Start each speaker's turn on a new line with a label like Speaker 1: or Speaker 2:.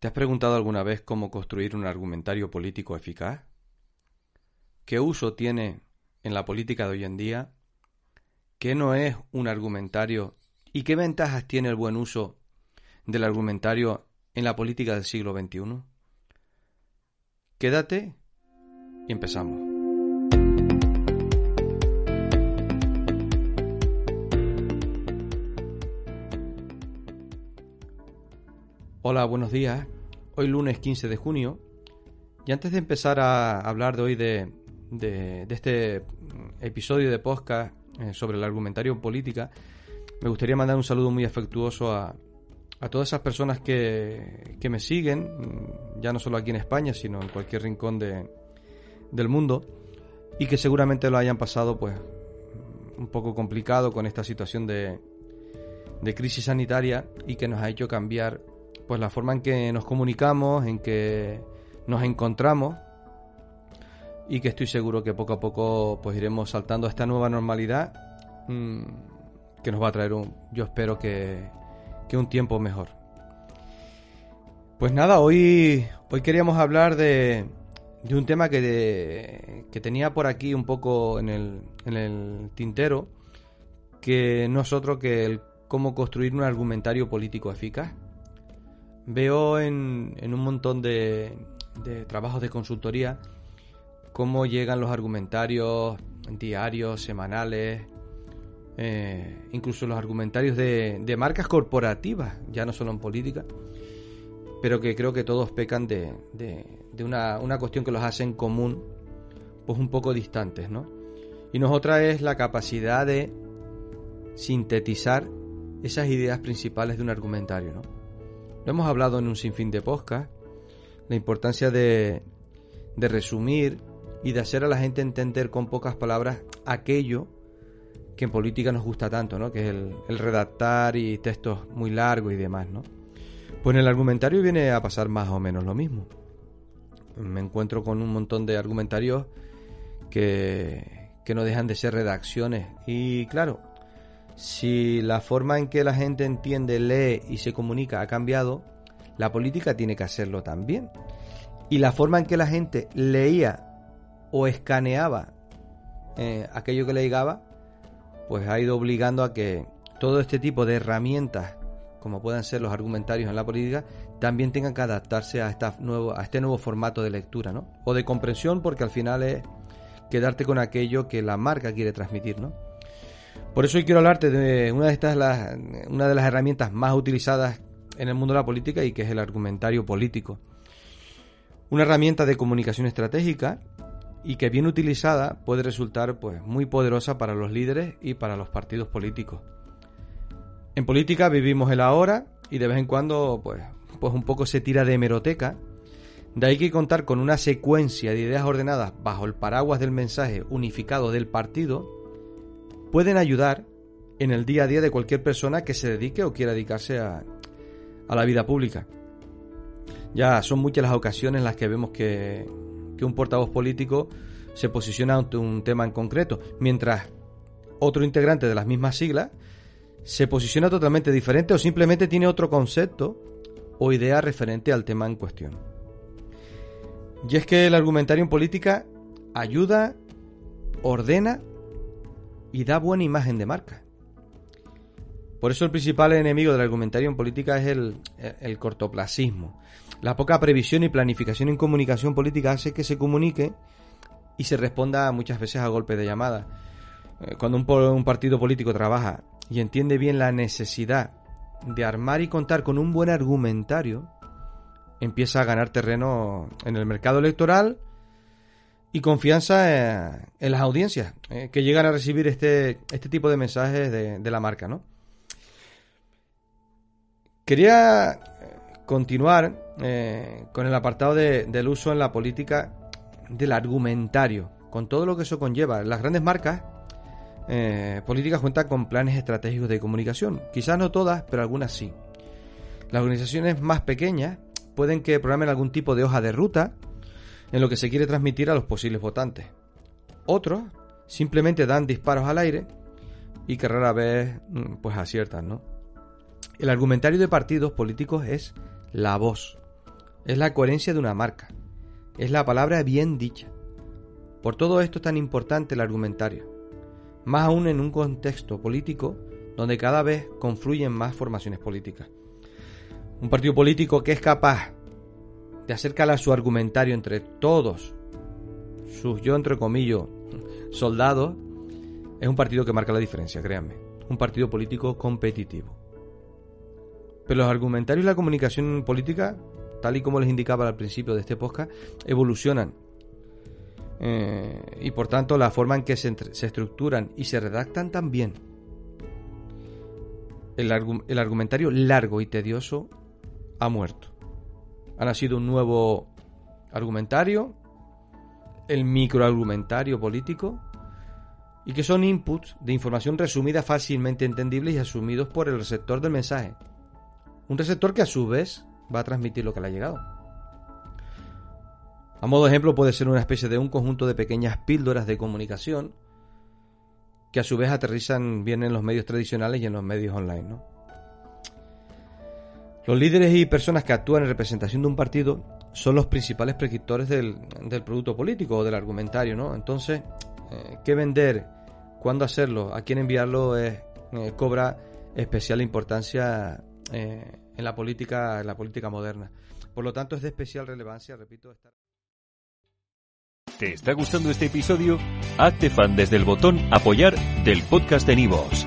Speaker 1: ¿Te has preguntado alguna vez cómo construir un argumentario político eficaz? ¿Qué uso tiene en la política de hoy en día? ¿Qué no es un argumentario? ¿Y qué ventajas tiene el buen uso del argumentario en la política del siglo XXI? Quédate y empezamos. Hola, buenos días. Hoy lunes 15 de junio. Y antes de empezar a hablar de hoy de, este episodio de podcast eh, sobre el argumentario en política, me gustaría mandar un saludo muy afectuoso a, todas esas personas que, que, me siguen, mm, ya no solo aquí en España, sino en cualquier rincón de, del mundo, y que seguramente lo hayan pasado pues un poco complicado con esta situación de, de crisis sanitaria y que nos ha hecho cambiar pues la forma en que nos comunicamos, en que nos encontramos y que estoy seguro que poco a poco pues iremos saltando a esta nueva normalidad mmm, que nos va a traer un, yo espero que, que un tiempo mejor. Pues nada, hoy, hoy queríamos hablar de, de un tema que, que tenía por aquí un poco en el, en el tintero, que no es otro que el cómo construir un argumentario político eficaz. Veo en, en un montón de, de, trabajos de consultoría cómo llegan los argumentarios diarios, semanales, eh, incluso los argumentarios de, de, marcas corporativas, ya no solo en política, pero que creo que todos pecan de, de, de una, una, cuestión que los hace en común, pues un poco distantes, ¿no? Y nos otra es la capacidad de sintetizar esas ideas principales de un argumentario, ¿no? Lo hemos hablado en un sinfín de podcast, la importancia de, de resumir y de hacer a la gente entender con pocas palabras aquello que en política nos gusta tanto, ¿no? Que es el, el, redactar y textos muy largos y demás, ¿no? Pues en el argumentario viene a pasar más o menos lo mismo. Me encuentro con un montón de argumentarios que, que no dejan de ser redacciones. Y claro, si la forma en que la gente entiende, lee y se comunica ha cambiado, la política tiene que hacerlo también. Y la forma en que la gente leía o escaneaba eh, aquello que le llegaba, pues ha ido obligando a que todo este tipo de herramientas, como puedan ser los argumentarios en la política, también tengan que adaptarse a, esta nuevo, a este nuevo formato de lectura, ¿no? O de comprensión, porque al final es quedarte con aquello que la marca quiere transmitir, ¿no? Por eso hoy quiero hablarte de una de estas las, una de las herramientas más utilizadas en el mundo de la política y que es el argumentario político. Una herramienta de comunicación estratégica y que bien utilizada puede resultar pues muy poderosa para los líderes y para los partidos políticos. En política vivimos el ahora y de vez en cuando pues, pues un poco se tira de hemeroteca. De ahí que contar con una secuencia de ideas ordenadas bajo el paraguas del mensaje unificado del partido pueden ayudar en el día a día de cualquier persona que se dedique o quiera dedicarse a, la vida pública. Ya son muchas las ocasiones en las que vemos que, que un portavoz político se posiciona ante un tema en concreto, mientras otro integrante de las mismas siglas se posiciona totalmente diferente o simplemente tiene otro concepto o idea referente al tema en cuestión. Y es que el argumentario en política ayuda, ordena y da buena imagen de marca. Por eso el principal enemigo del argumentario en política es el, el, cortoplacismo. La poca previsión y planificación en comunicación política hace que se comunique y se responda muchas veces a golpe de llamada. Eh, cuando un partido político trabaja y entiende bien la necesidad de armar y contar con un buen argumentario, empieza a ganar terreno en el mercado electoral y confianza en, en las audiencias eh, que llegan a recibir este, este tipo de mensajes de, la marca, ¿no? Quería eh, continuar eh, con el apartado del uso en la política del argumentario, con todo lo que eso conlleva. Las grandes marcas eh, políticas cuentan con planes estratégicos de comunicación. Quizás no todas, pero algunas sí. Las organizaciones más pequeñas pueden que programen algún tipo de hoja de ruta en lo que se quiere transmitir a los posibles votantes. Otros simplemente dan disparos al aire y que rara vez mm, pues aciertan, ¿no? El argumentario de partidos políticos es la voz, es la coherencia de una marca, es la palabra bien dicha. Por todo esto es tan importante el argumentario, más aún en un contexto político donde cada vez confluyen más formaciones políticas. Un partido político que es capaz de hacer calar su argumentario entre todos sus, yo entre comillas, soldados, es un partido que marca la diferencia, créanme. Un partido político competitivo. Pero los argumentarios y la comunicación política, tal y como les indicaba al principio de este podcast, evolucionan. Eh, y por tanto, la forma en que se, estructuran y se redactan también. El, el argumentario largo y tedioso ha muerto. Ha nacido un nuevo argumentario, el microargumentario político, y que son inputs de información resumida fácilmente entendibles y asumidos por el receptor del mensaje. Un receptor que a su vez va a transmitir lo que le ha llegado. A modo de ejemplo puede ser una especie de un conjunto de pequeñas píldoras de comunicación que a su vez aterrizan bien en los medios tradicionales y en los medios online. ¿no? Los líderes y personas que actúan en representación de un partido son los principales prescriptores del, producto político o del argumentario, ¿no? Entonces, eh, ¿qué vender? ¿Cuándo hacerlo? ¿A quién enviarlo? Eh, cobra especial importancia eh, en la política, en la política moderna. Por lo tanto, es de especial relevancia, repito, estar...
Speaker 2: ¿Te está gustando este episodio? Hazte fan desde el botón apoyar del podcast de Nivos.